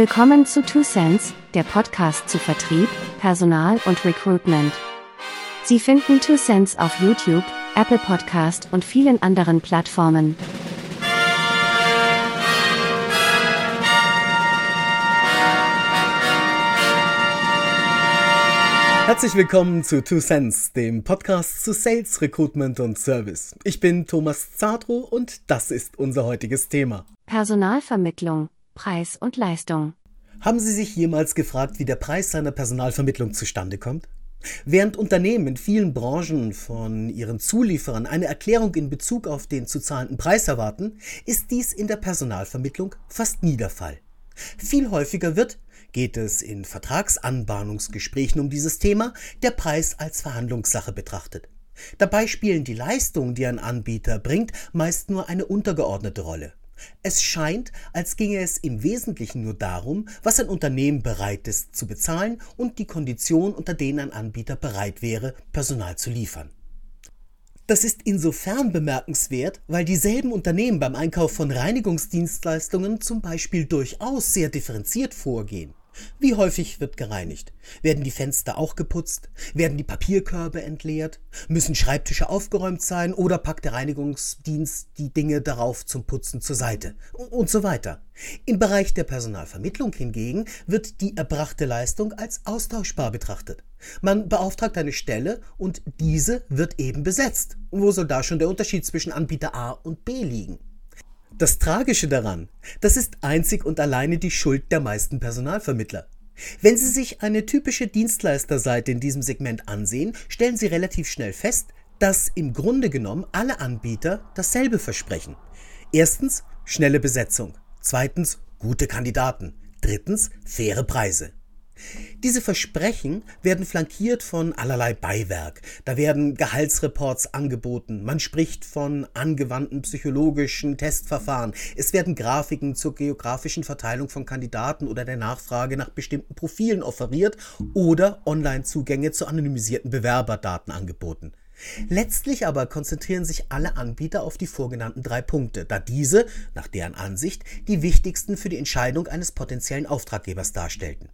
Willkommen zu Two Cents, der Podcast zu Vertrieb, Personal und Recruitment. Sie finden Two Cents auf YouTube, Apple Podcast und vielen anderen Plattformen. Herzlich willkommen zu Two Cents, dem Podcast zu Sales, Recruitment und Service. Ich bin Thomas Zadro und das ist unser heutiges Thema. Personalvermittlung, Preis und Leistung. Haben Sie sich jemals gefragt, wie der Preis seiner Personalvermittlung zustande kommt? Während Unternehmen in vielen Branchen von ihren Zulieferern eine Erklärung in Bezug auf den zu zahlenden Preis erwarten, ist dies in der Personalvermittlung fast nie der Fall. Viel häufiger wird, geht es in Vertragsanbahnungsgesprächen um dieses Thema, der Preis als Verhandlungssache betrachtet. Dabei spielen die Leistungen, die ein Anbieter bringt, meist nur eine untergeordnete Rolle. Es scheint, als ginge es im Wesentlichen nur darum, was ein Unternehmen bereit ist zu bezahlen und die Konditionen, unter denen ein Anbieter bereit wäre, Personal zu liefern. Das ist insofern bemerkenswert, weil dieselben Unternehmen beim Einkauf von Reinigungsdienstleistungen zum Beispiel durchaus sehr differenziert vorgehen. Wie häufig wird gereinigt? Werden die Fenster auch geputzt? Werden die Papierkörbe entleert? Müssen Schreibtische aufgeräumt sein oder packt der Reinigungsdienst die Dinge darauf zum Putzen zur Seite? Und so weiter. Im Bereich der Personalvermittlung hingegen wird die erbrachte Leistung als austauschbar betrachtet. Man beauftragt eine Stelle und diese wird eben besetzt. Wo soll da schon der Unterschied zwischen Anbieter A und B liegen? Das Tragische daran, das ist einzig und alleine die Schuld der meisten Personalvermittler. Wenn Sie sich eine typische Dienstleisterseite in diesem Segment ansehen, stellen Sie relativ schnell fest, dass im Grunde genommen alle Anbieter dasselbe versprechen. Erstens schnelle Besetzung, zweitens gute Kandidaten, drittens faire Preise. Diese Versprechen werden flankiert von allerlei Beiwerk. Da werden Gehaltsreports angeboten, man spricht von angewandten psychologischen Testverfahren, es werden Grafiken zur geografischen Verteilung von Kandidaten oder der Nachfrage nach bestimmten Profilen offeriert oder Online-Zugänge zu anonymisierten Bewerberdaten angeboten. Letztlich aber konzentrieren sich alle Anbieter auf die vorgenannten drei Punkte, da diese, nach deren Ansicht, die wichtigsten für die Entscheidung eines potenziellen Auftraggebers darstellten.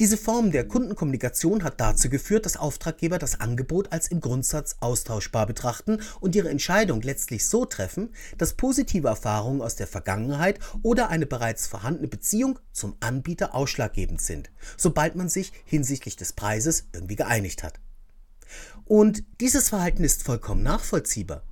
Diese Form der Kundenkommunikation hat dazu geführt, dass Auftraggeber das Angebot als im Grundsatz austauschbar betrachten und ihre Entscheidung letztlich so treffen, dass positive Erfahrungen aus der Vergangenheit oder eine bereits vorhandene Beziehung zum Anbieter ausschlaggebend sind, sobald man sich hinsichtlich des Preises irgendwie geeinigt hat. Und dieses Verhalten ist vollkommen nachvollziehbar.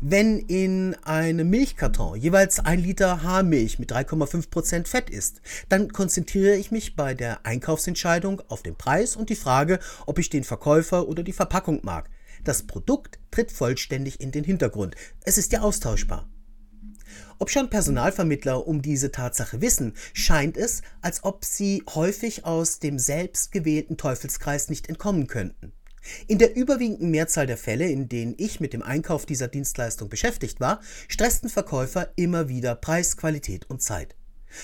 Wenn in einem Milchkarton jeweils ein Liter Haarmilch mit 3,5% Fett ist, dann konzentriere ich mich bei der Einkaufsentscheidung auf den Preis und die Frage, ob ich den Verkäufer oder die Verpackung mag. Das Produkt tritt vollständig in den Hintergrund. Es ist ja austauschbar. Ob schon Personalvermittler um diese Tatsache wissen, scheint es, als ob sie häufig aus dem selbstgewählten Teufelskreis nicht entkommen könnten. In der überwiegenden Mehrzahl der Fälle, in denen ich mit dem Einkauf dieser Dienstleistung beschäftigt war, stressten Verkäufer immer wieder Preis, Qualität und Zeit.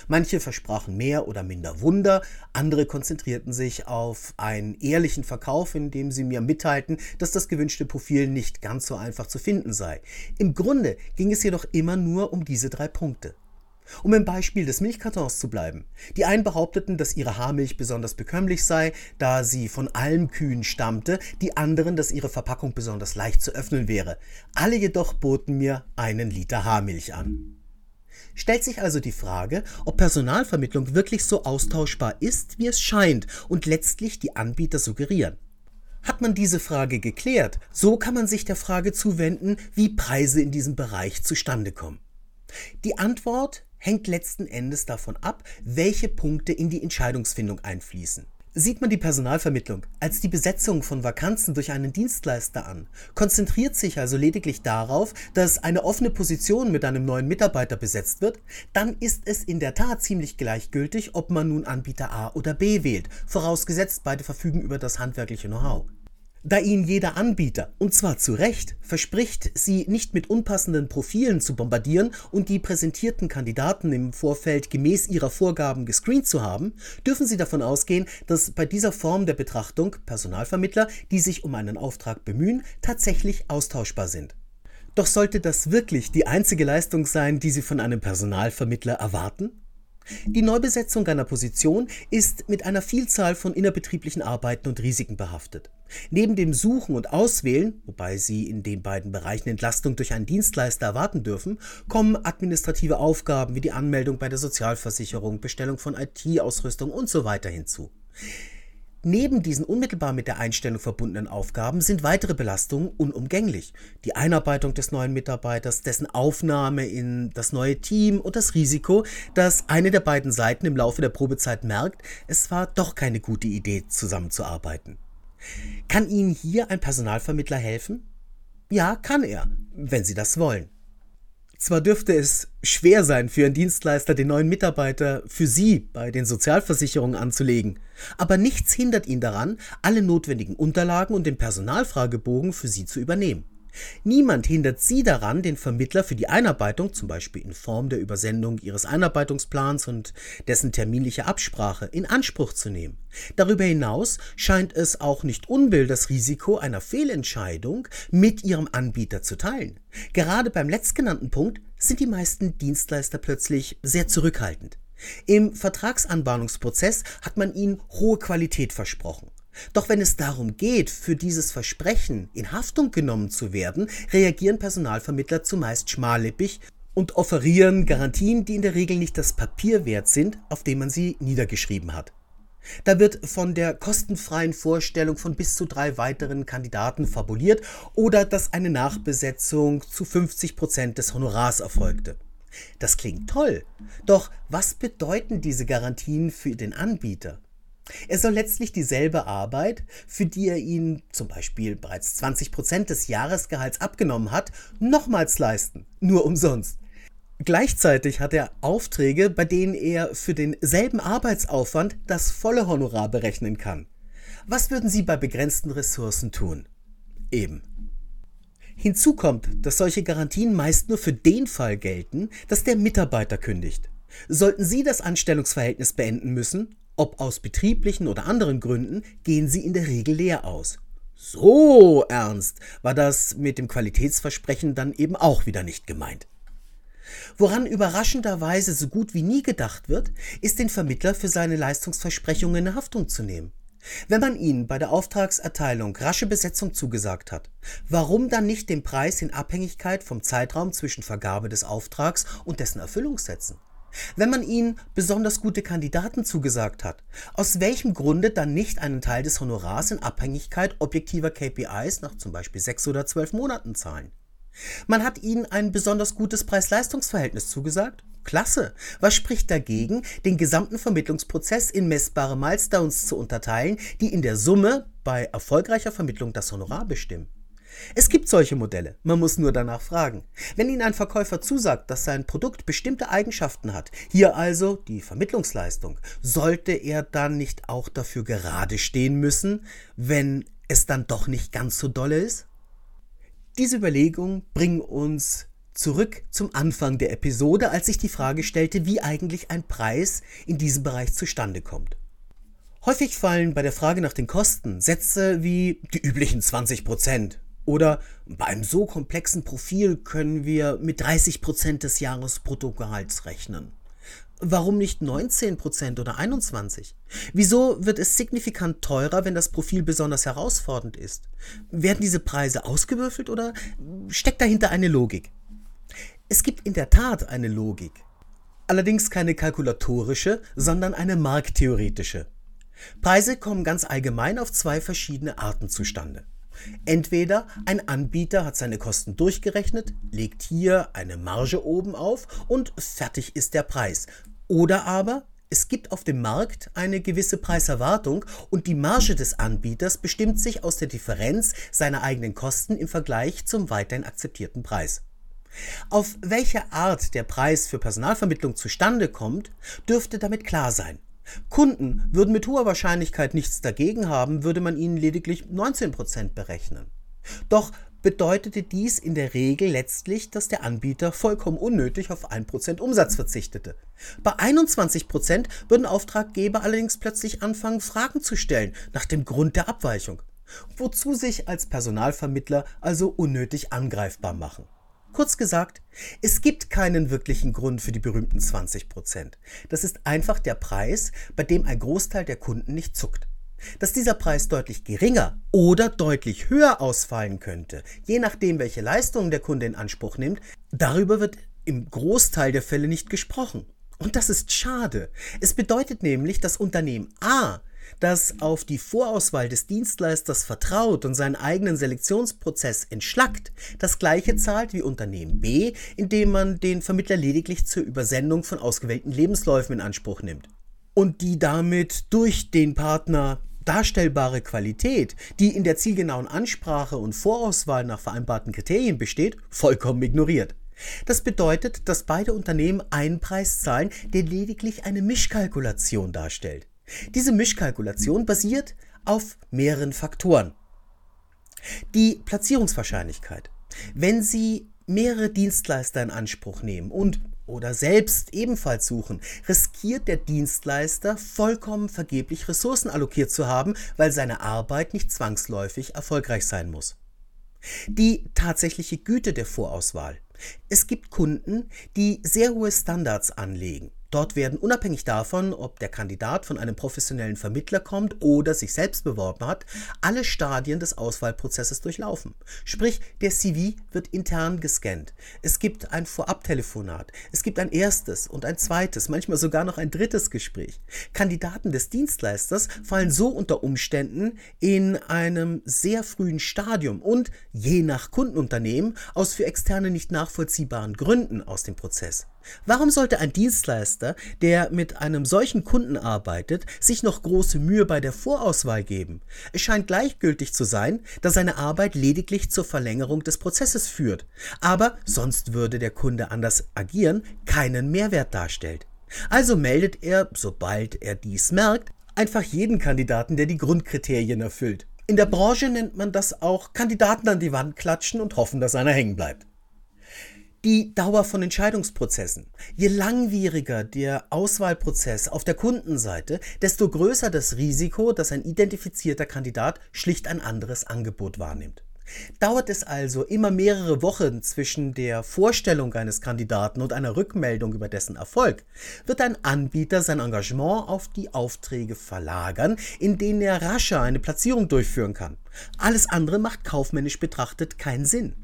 Manche versprachen mehr oder minder Wunder, andere konzentrierten sich auf einen ehrlichen Verkauf, indem sie mir mitteilten, dass das gewünschte Profil nicht ganz so einfach zu finden sei. Im Grunde ging es jedoch immer nur um diese drei Punkte. Um im Beispiel des Milchkartons zu bleiben. Die einen behaupteten, dass ihre Haarmilch besonders bekömmlich sei, da sie von Almkühen stammte, die anderen, dass ihre Verpackung besonders leicht zu öffnen wäre. Alle jedoch boten mir einen Liter Haarmilch an. Stellt sich also die Frage, ob Personalvermittlung wirklich so austauschbar ist, wie es scheint und letztlich die Anbieter suggerieren. Hat man diese Frage geklärt, so kann man sich der Frage zuwenden, wie Preise in diesem Bereich zustande kommen. Die Antwort hängt letzten Endes davon ab, welche Punkte in die Entscheidungsfindung einfließen. Sieht man die Personalvermittlung als die Besetzung von Vakanzen durch einen Dienstleister an, konzentriert sich also lediglich darauf, dass eine offene Position mit einem neuen Mitarbeiter besetzt wird, dann ist es in der Tat ziemlich gleichgültig, ob man nun Anbieter A oder B wählt, vorausgesetzt beide verfügen über das handwerkliche Know-how. Da Ihnen jeder Anbieter, und zwar zu Recht, verspricht, Sie nicht mit unpassenden Profilen zu bombardieren und die präsentierten Kandidaten im Vorfeld gemäß Ihrer Vorgaben gescreent zu haben, dürfen Sie davon ausgehen, dass bei dieser Form der Betrachtung Personalvermittler, die sich um einen Auftrag bemühen, tatsächlich austauschbar sind. Doch sollte das wirklich die einzige Leistung sein, die Sie von einem Personalvermittler erwarten? Die Neubesetzung einer Position ist mit einer Vielzahl von innerbetrieblichen Arbeiten und Risiken behaftet. Neben dem Suchen und Auswählen, wobei Sie in den beiden Bereichen Entlastung durch einen Dienstleister erwarten dürfen, kommen administrative Aufgaben wie die Anmeldung bei der Sozialversicherung, Bestellung von IT-Ausrüstung und so weiter hinzu. Neben diesen unmittelbar mit der Einstellung verbundenen Aufgaben sind weitere Belastungen unumgänglich. Die Einarbeitung des neuen Mitarbeiters, dessen Aufnahme in das neue Team und das Risiko, dass eine der beiden Seiten im Laufe der Probezeit merkt, es war doch keine gute Idee, zusammenzuarbeiten. Kann Ihnen hier ein Personalvermittler helfen? Ja, kann er, wenn Sie das wollen. Zwar dürfte es schwer sein für Ihren Dienstleister, den neuen Mitarbeiter für Sie bei den Sozialversicherungen anzulegen, aber nichts hindert ihn daran, alle notwendigen Unterlagen und den Personalfragebogen für Sie zu übernehmen. Niemand hindert Sie daran, den Vermittler für die Einarbeitung, zum Beispiel in Form der Übersendung Ihres Einarbeitungsplans und dessen terminliche Absprache, in Anspruch zu nehmen. Darüber hinaus scheint es auch nicht unbill, das Risiko einer Fehlentscheidung mit Ihrem Anbieter zu teilen. Gerade beim letztgenannten Punkt sind die meisten Dienstleister plötzlich sehr zurückhaltend. Im Vertragsanbahnungsprozess hat man ihnen hohe Qualität versprochen. Doch wenn es darum geht, für dieses Versprechen in Haftung genommen zu werden, reagieren Personalvermittler zumeist schmallippig und offerieren Garantien, die in der Regel nicht das Papier wert sind, auf dem man sie niedergeschrieben hat. Da wird von der kostenfreien Vorstellung von bis zu drei weiteren Kandidaten fabuliert oder dass eine Nachbesetzung zu 50 Prozent des Honorars erfolgte. Das klingt toll, doch was bedeuten diese Garantien für den Anbieter? Er soll letztlich dieselbe Arbeit, für die er ihn zum Beispiel bereits 20% des Jahresgehalts abgenommen hat, nochmals leisten, nur umsonst. Gleichzeitig hat er Aufträge, bei denen er für denselben Arbeitsaufwand das volle Honorar berechnen kann. Was würden Sie bei begrenzten Ressourcen tun? Eben. Hinzu kommt, dass solche Garantien meist nur für den Fall gelten, dass der Mitarbeiter kündigt. Sollten Sie das Anstellungsverhältnis beenden müssen, ob aus betrieblichen oder anderen Gründen, gehen sie in der Regel leer aus. So ernst war das mit dem Qualitätsversprechen dann eben auch wieder nicht gemeint. Woran überraschenderweise so gut wie nie gedacht wird, ist den Vermittler für seine Leistungsversprechungen in Haftung zu nehmen. Wenn man ihnen bei der Auftragserteilung rasche Besetzung zugesagt hat, warum dann nicht den Preis in Abhängigkeit vom Zeitraum zwischen Vergabe des Auftrags und dessen Erfüllung setzen? Wenn man ihnen besonders gute Kandidaten zugesagt hat, aus welchem Grunde dann nicht einen Teil des Honorars in Abhängigkeit objektiver KPIs nach zum Beispiel sechs oder zwölf Monaten zahlen? Man hat ihnen ein besonders gutes Preis-Leistungs-Verhältnis zugesagt? Klasse! Was spricht dagegen, den gesamten Vermittlungsprozess in messbare Milestones zu unterteilen, die in der Summe bei erfolgreicher Vermittlung das Honorar bestimmen? Es gibt solche Modelle, man muss nur danach fragen. Wenn Ihnen ein Verkäufer zusagt, dass sein Produkt bestimmte Eigenschaften hat, hier also die Vermittlungsleistung, sollte er dann nicht auch dafür gerade stehen müssen, wenn es dann doch nicht ganz so dolle ist? Diese Überlegungen bringen uns zurück zum Anfang der Episode, als sich die Frage stellte, wie eigentlich ein Preis in diesem Bereich zustande kommt. Häufig fallen bei der Frage nach den Kosten Sätze wie die üblichen 20 Prozent oder bei einem so komplexen Profil können wir mit 30% des Jahresbruttogehalts rechnen. Warum nicht 19% oder 21%? Wieso wird es signifikant teurer, wenn das Profil besonders herausfordernd ist? Werden diese Preise ausgewürfelt oder steckt dahinter eine Logik? Es gibt in der Tat eine Logik. Allerdings keine kalkulatorische, sondern eine markttheoretische. Preise kommen ganz allgemein auf zwei verschiedene Arten zustande. Entweder ein Anbieter hat seine Kosten durchgerechnet, legt hier eine Marge oben auf und fertig ist der Preis. Oder aber es gibt auf dem Markt eine gewisse Preiserwartung und die Marge des Anbieters bestimmt sich aus der Differenz seiner eigenen Kosten im Vergleich zum weiterhin akzeptierten Preis. Auf welche Art der Preis für Personalvermittlung zustande kommt, dürfte damit klar sein. Kunden würden mit hoher Wahrscheinlichkeit nichts dagegen haben, würde man ihnen lediglich 19% berechnen. Doch bedeutete dies in der Regel letztlich, dass der Anbieter vollkommen unnötig auf 1% Umsatz verzichtete. Bei 21% würden Auftraggeber allerdings plötzlich anfangen, Fragen zu stellen nach dem Grund der Abweichung, wozu sich als Personalvermittler also unnötig angreifbar machen. Kurz gesagt, es gibt keinen wirklichen Grund für die berühmten 20%. Das ist einfach der Preis, bei dem ein Großteil der Kunden nicht zuckt. Dass dieser Preis deutlich geringer oder deutlich höher ausfallen könnte, je nachdem, welche Leistungen der Kunde in Anspruch nimmt, darüber wird im Großteil der Fälle nicht gesprochen. Und das ist schade. Es bedeutet nämlich, dass Unternehmen A das auf die Vorauswahl des Dienstleisters vertraut und seinen eigenen Selektionsprozess entschlackt, das gleiche zahlt wie Unternehmen B, indem man den Vermittler lediglich zur Übersendung von ausgewählten Lebensläufen in Anspruch nimmt. Und die damit durch den Partner darstellbare Qualität, die in der zielgenauen Ansprache und Vorauswahl nach vereinbarten Kriterien besteht, vollkommen ignoriert. Das bedeutet, dass beide Unternehmen einen Preis zahlen, der lediglich eine Mischkalkulation darstellt. Diese Mischkalkulation basiert auf mehreren Faktoren. Die Platzierungswahrscheinlichkeit. Wenn Sie mehrere Dienstleister in Anspruch nehmen und oder selbst ebenfalls suchen, riskiert der Dienstleister vollkommen vergeblich Ressourcen allokiert zu haben, weil seine Arbeit nicht zwangsläufig erfolgreich sein muss. Die tatsächliche Güte der Vorauswahl. Es gibt Kunden, die sehr hohe Standards anlegen. Dort werden unabhängig davon, ob der Kandidat von einem professionellen Vermittler kommt oder sich selbst beworben hat, alle Stadien des Auswahlprozesses durchlaufen. Sprich, der CV wird intern gescannt. Es gibt ein Vorabtelefonat. Es gibt ein erstes und ein zweites, manchmal sogar noch ein drittes Gespräch. Kandidaten des Dienstleisters fallen so unter Umständen in einem sehr frühen Stadium und je nach Kundenunternehmen aus für Externe nicht nachvollziehbaren Gründen aus dem Prozess. Warum sollte ein Dienstleister, der mit einem solchen Kunden arbeitet, sich noch große Mühe bei der Vorauswahl geben? Es scheint gleichgültig zu sein, da seine Arbeit lediglich zur Verlängerung des Prozesses führt, aber sonst würde der Kunde anders agieren, keinen Mehrwert darstellt. Also meldet er, sobald er dies merkt, einfach jeden Kandidaten, der die Grundkriterien erfüllt. In der Branche nennt man das auch Kandidaten an die Wand klatschen und hoffen, dass einer hängen bleibt. Die Dauer von Entscheidungsprozessen. Je langwieriger der Auswahlprozess auf der Kundenseite, desto größer das Risiko, dass ein identifizierter Kandidat schlicht ein anderes Angebot wahrnimmt. Dauert es also immer mehrere Wochen zwischen der Vorstellung eines Kandidaten und einer Rückmeldung über dessen Erfolg, wird ein Anbieter sein Engagement auf die Aufträge verlagern, in denen er rascher eine Platzierung durchführen kann. Alles andere macht kaufmännisch betrachtet keinen Sinn.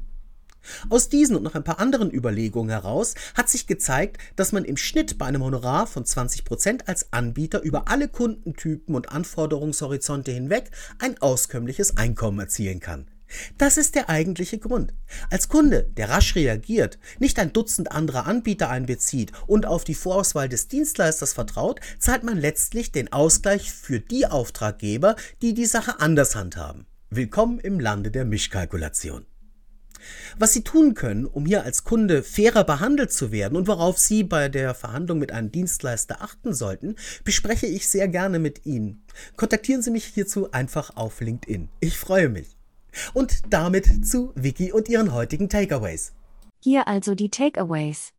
Aus diesen und noch ein paar anderen Überlegungen heraus hat sich gezeigt, dass man im Schnitt bei einem Honorar von 20% als Anbieter über alle Kundentypen und Anforderungshorizonte hinweg ein auskömmliches Einkommen erzielen kann. Das ist der eigentliche Grund. Als Kunde, der rasch reagiert, nicht ein Dutzend anderer Anbieter einbezieht und auf die Vorauswahl des Dienstleisters vertraut, zahlt man letztlich den Ausgleich für die Auftraggeber, die die Sache anders handhaben. Willkommen im Lande der Mischkalkulation. Was Sie tun können, um hier als Kunde fairer behandelt zu werden und worauf Sie bei der Verhandlung mit einem Dienstleister achten sollten, bespreche ich sehr gerne mit Ihnen. Kontaktieren Sie mich hierzu einfach auf LinkedIn. Ich freue mich. Und damit zu Vicky und ihren heutigen Takeaways. Hier also die Takeaways.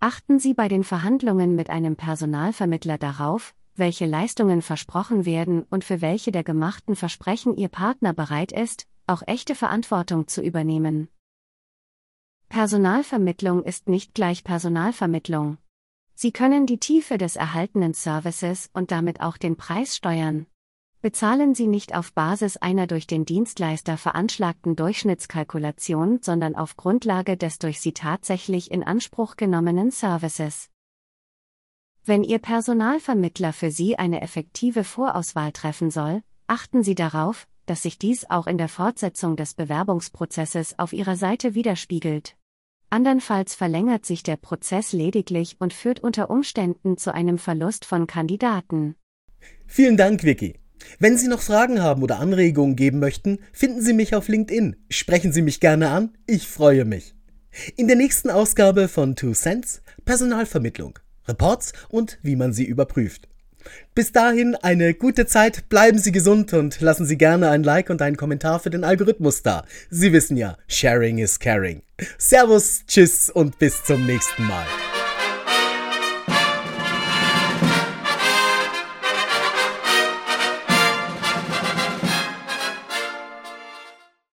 Achten Sie bei den Verhandlungen mit einem Personalvermittler darauf, welche Leistungen versprochen werden und für welche der gemachten Versprechen Ihr Partner bereit ist, auch echte Verantwortung zu übernehmen. Personalvermittlung ist nicht gleich Personalvermittlung. Sie können die Tiefe des erhaltenen Services und damit auch den Preis steuern. Bezahlen Sie nicht auf Basis einer durch den Dienstleister veranschlagten Durchschnittskalkulation, sondern auf Grundlage des durch Sie tatsächlich in Anspruch genommenen Services. Wenn Ihr Personalvermittler für Sie eine effektive Vorauswahl treffen soll, achten Sie darauf, dass sich dies auch in der Fortsetzung des Bewerbungsprozesses auf ihrer Seite widerspiegelt. Andernfalls verlängert sich der Prozess lediglich und führt unter Umständen zu einem Verlust von Kandidaten. Vielen Dank, Vicky. Wenn Sie noch Fragen haben oder Anregungen geben möchten, finden Sie mich auf LinkedIn. Sprechen Sie mich gerne an, ich freue mich. In der nächsten Ausgabe von Two Cents Personalvermittlung, Reports und wie man sie überprüft. Bis dahin eine gute Zeit, bleiben Sie gesund und lassen Sie gerne ein Like und einen Kommentar für den Algorithmus da. Sie wissen ja, Sharing is Caring. Servus, Tschüss und bis zum nächsten Mal.